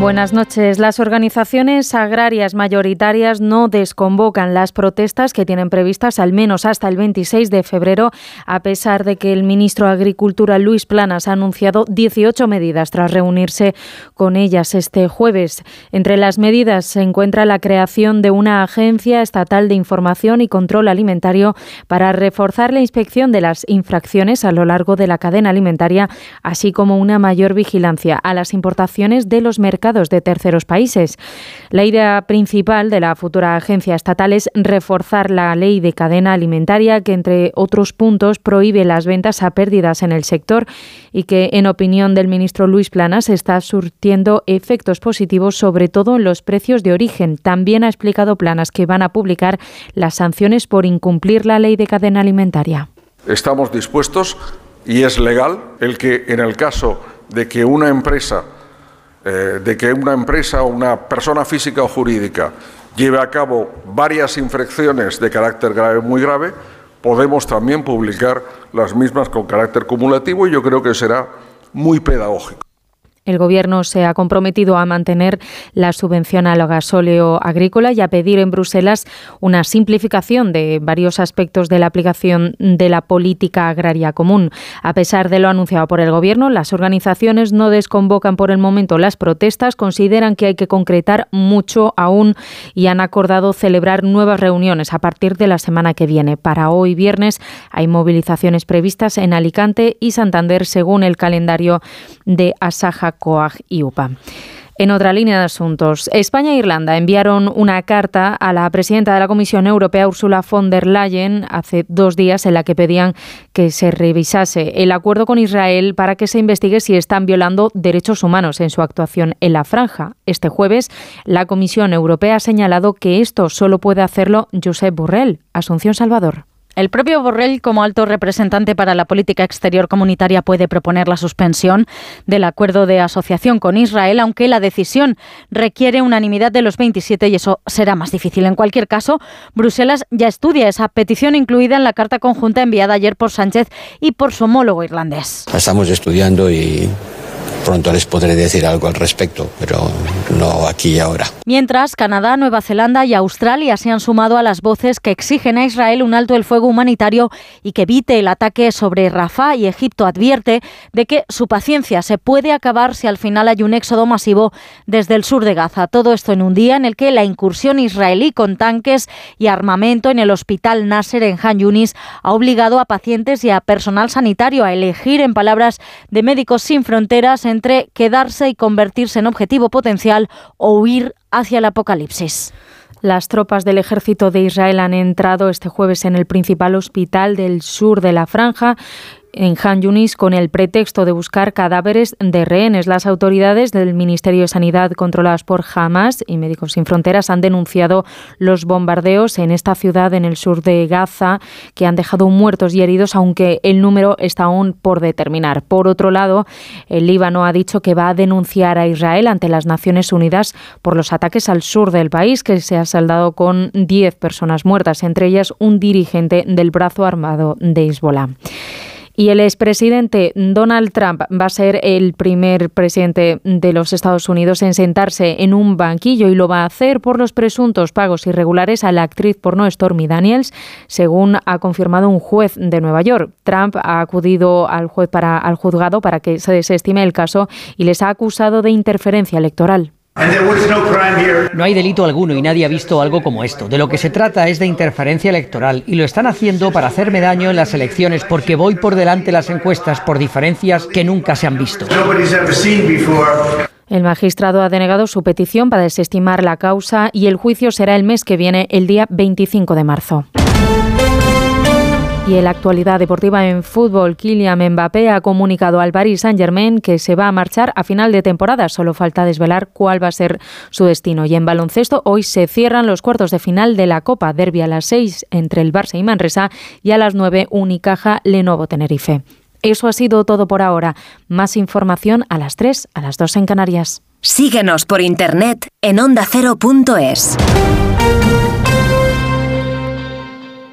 Buenas noches. Las organizaciones agrarias mayoritarias no desconvocan las protestas que tienen previstas al menos hasta el 26 de febrero, a pesar de que el ministro de Agricultura Luis Planas ha anunciado 18 medidas tras reunirse con ellas este jueves. Entre las medidas se encuentra la creación de una agencia estatal de información y control alimentario para reforzar la inspección de las infracciones a lo largo de la cadena alimentaria, así como una mayor vigilancia a las importaciones de los mercados de terceros países. La idea principal de la futura agencia estatal es reforzar la ley de cadena alimentaria que, entre otros puntos, prohíbe las ventas a pérdidas en el sector y que, en opinión del ministro Luis Planas, está surtiendo efectos positivos, sobre todo en los precios de origen. También ha explicado Planas que van a publicar las sanciones por incumplir la ley de cadena alimentaria. Estamos dispuestos y es legal el que en el caso de que una empresa eh, de que una empresa o una persona física o jurídica lleve a cabo varias infracciones de carácter grave muy grave, podemos también publicar las mismas con carácter cumulativo y yo creo que será muy pedagógico. El Gobierno se ha comprometido a mantener la subvención al gasóleo agrícola y a pedir en Bruselas una simplificación de varios aspectos de la aplicación de la política agraria común. A pesar de lo anunciado por el Gobierno, las organizaciones no desconvocan por el momento las protestas, consideran que hay que concretar mucho aún y han acordado celebrar nuevas reuniones a partir de la semana que viene. Para hoy viernes hay movilizaciones previstas en Alicante y Santander según el calendario de Asaja COAG y UPA. En otra línea de asuntos, España e Irlanda enviaron una carta a la presidenta de la Comisión Europea, Ursula von der Leyen, hace dos días en la que pedían que se revisase el acuerdo con Israel para que se investigue si están violando derechos humanos en su actuación en la franja. Este jueves, la Comisión Europea ha señalado que esto solo puede hacerlo Josep Borrell. Asunción Salvador. El propio Borrell, como alto representante para la política exterior comunitaria, puede proponer la suspensión del acuerdo de asociación con Israel, aunque la decisión requiere unanimidad de los 27 y eso será más difícil. En cualquier caso, Bruselas ya estudia esa petición incluida en la carta conjunta enviada ayer por Sánchez y por su homólogo irlandés. Estamos estudiando y pronto les podré decir algo al respecto, pero Mientras, Canadá, Nueva Zelanda y Australia se han sumado a las voces que exigen a Israel un alto el fuego humanitario y que evite el ataque sobre Rafah y Egipto advierte de que su paciencia se puede acabar si al final hay un éxodo masivo desde el sur de Gaza. Todo esto en un día en el que la incursión israelí con tanques y armamento en el hospital Nasser en Han Yunis ha obligado a pacientes y a personal sanitario a elegir, en palabras de Médicos Sin Fronteras, en entre quedarse y convertirse en objetivo potencial huir hacia el apocalipsis. Las tropas del ejército de Israel han entrado este jueves en el principal hospital del sur de la franja en Han Yunis con el pretexto de buscar cadáveres de rehenes. Las autoridades del Ministerio de Sanidad controladas por Hamas y Médicos Sin Fronteras han denunciado los bombardeos en esta ciudad en el sur de Gaza que han dejado muertos y heridos, aunque el número está aún por determinar. Por otro lado, el Líbano ha dicho que va a denunciar a Israel ante las Naciones Unidas por los ataques al sur del país, que se ha saldado con 10 personas muertas, entre ellas un dirigente del brazo armado de Hezbollah. Y el expresidente Donald Trump va a ser el primer presidente de los Estados Unidos en sentarse en un banquillo y lo va a hacer por los presuntos pagos irregulares a la actriz porno Stormy Daniels, según ha confirmado un juez de Nueva York. Trump ha acudido al juez para al juzgado para que se desestime el caso y les ha acusado de interferencia electoral. No hay delito alguno y nadie ha visto algo como esto. De lo que se trata es de interferencia electoral y lo están haciendo para hacerme daño en las elecciones porque voy por delante las encuestas por diferencias que nunca se han visto. El magistrado ha denegado su petición para desestimar la causa y el juicio será el mes que viene, el día 25 de marzo. Y en la actualidad deportiva en fútbol, Kylian Mbappé ha comunicado al Paris Saint-Germain que se va a marchar a final de temporada. Solo falta desvelar cuál va a ser su destino. Y en baloncesto, hoy se cierran los cuartos de final de la Copa Derby a las 6 entre el Barça y Manresa y a las 9 Unicaja Lenovo Tenerife. Eso ha sido todo por ahora. Más información a las 3, a las 2 en Canarias. Síguenos por internet en ondacero.es.